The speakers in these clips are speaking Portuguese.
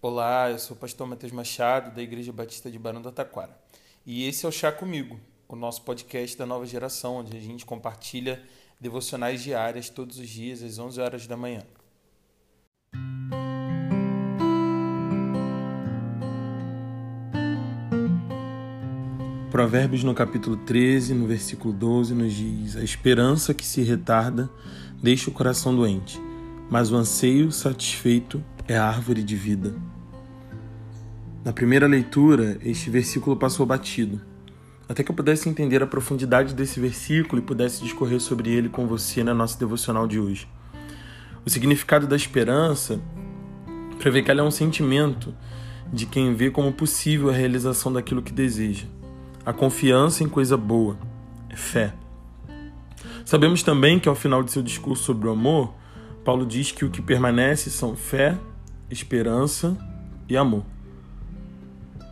Olá, eu sou o pastor Matheus Machado, da Igreja Batista de Barão do Taquara. E esse é o Chá Comigo, o nosso podcast da nova geração, onde a gente compartilha devocionais diárias todos os dias às 11 horas da manhã. Provérbios no capítulo 13, no versículo 12, nos diz: A esperança que se retarda deixa o coração doente, mas o anseio satisfeito é a árvore de vida. Na primeira leitura, este versículo passou batido, até que eu pudesse entender a profundidade desse versículo e pudesse discorrer sobre ele com você na nossa devocional de hoje. O significado da esperança prevê que ela é um sentimento de quem vê como possível a realização daquilo que deseja. A confiança em coisa boa é fé. Sabemos também que ao final de seu discurso sobre o amor, Paulo diz que o que permanece são fé, esperança e amor.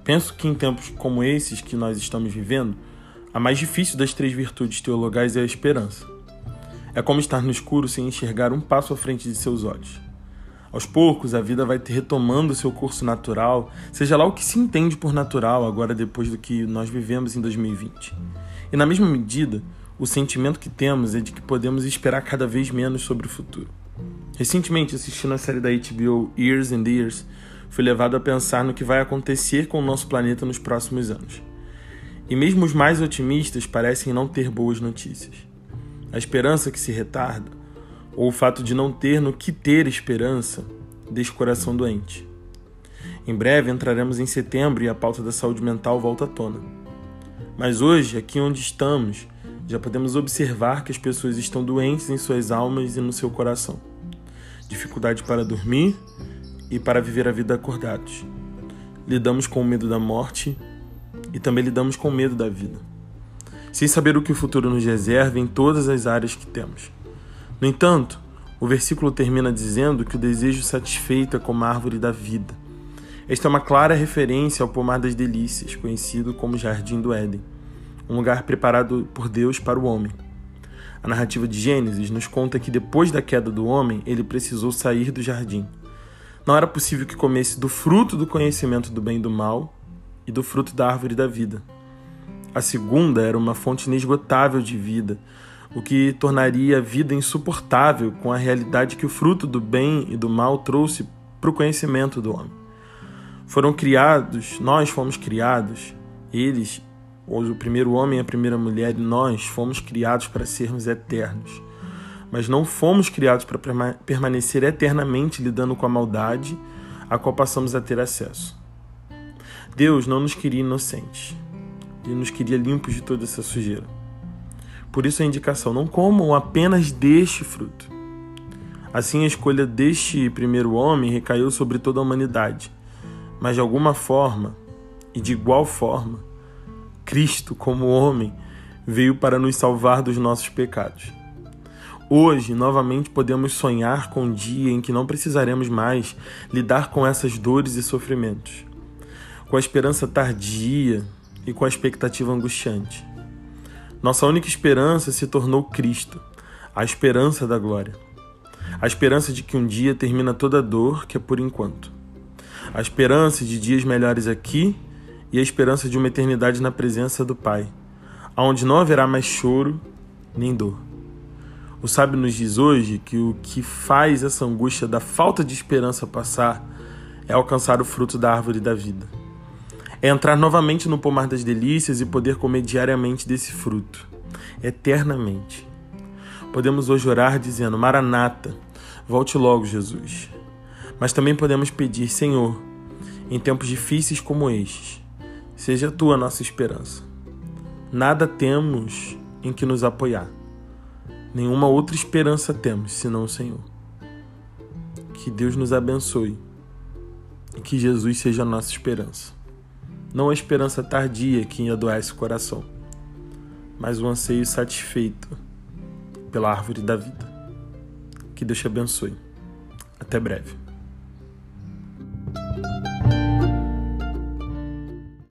Penso que em tempos como esses que nós estamos vivendo, a mais difícil das três virtudes teologais é a esperança. É como estar no escuro sem enxergar um passo à frente de seus olhos. Aos poucos, a vida vai retomando seu curso natural, seja lá o que se entende por natural agora depois do que nós vivemos em 2020. E na mesma medida, o sentimento que temos é de que podemos esperar cada vez menos sobre o futuro. Recentemente, assistindo a série da HBO Years and Years, fui levado a pensar no que vai acontecer com o nosso planeta nos próximos anos. E mesmo os mais otimistas parecem não ter boas notícias. A esperança que se retarda, ou o fato de não ter no que ter esperança, deixa o coração doente. Em breve entraremos em setembro e a pauta da saúde mental volta à tona. Mas hoje, aqui onde estamos, já podemos observar que as pessoas estão doentes em suas almas e no seu coração dificuldade para dormir e para viver a vida acordados. Lidamos com o medo da morte e também lidamos com o medo da vida, sem saber o que o futuro nos reserva em todas as áreas que temos. No entanto, o versículo termina dizendo que o desejo satisfeito é como a árvore da vida. Esta é uma clara referência ao pomar das delícias, conhecido como Jardim do Éden, um lugar preparado por Deus para o homem. A narrativa de Gênesis nos conta que depois da queda do homem, ele precisou sair do jardim. Não era possível que comesse do fruto do conhecimento do bem e do mal e do fruto da árvore da vida. A segunda era uma fonte inesgotável de vida, o que tornaria a vida insuportável com a realidade que o fruto do bem e do mal trouxe para o conhecimento do homem. Foram criados, nós fomos criados, eles o primeiro homem e a primeira mulher nós fomos criados para sermos eternos. Mas não fomos criados para permanecer eternamente lidando com a maldade a qual passamos a ter acesso. Deus não nos queria inocentes. Ele nos queria limpos de toda essa sujeira. Por isso a indicação: não comam apenas deste fruto. Assim, a escolha deste primeiro homem recaiu sobre toda a humanidade. Mas de alguma forma, e de igual forma, Cristo, como homem, veio para nos salvar dos nossos pecados. Hoje, novamente, podemos sonhar com um dia em que não precisaremos mais lidar com essas dores e sofrimentos, com a esperança tardia e com a expectativa angustiante. Nossa única esperança se tornou Cristo, a esperança da glória. A esperança de que um dia termina toda dor que é por enquanto. A esperança de dias melhores aqui e a esperança de uma eternidade na presença do Pai, aonde não haverá mais choro nem dor. O sábio nos diz hoje que o que faz essa angústia da falta de esperança passar é alcançar o fruto da árvore da vida. É entrar novamente no pomar das delícias e poder comer diariamente desse fruto, eternamente. Podemos hoje orar dizendo: Maranata, volte logo, Jesus. Mas também podemos pedir: Senhor, em tempos difíceis como estes, Seja tu a nossa esperança. Nada temos em que nos apoiar. Nenhuma outra esperança temos senão o Senhor. Que Deus nos abençoe e que Jesus seja a nossa esperança. Não a esperança tardia que adoece o coração, mas o anseio satisfeito pela árvore da vida. Que Deus te abençoe. Até breve.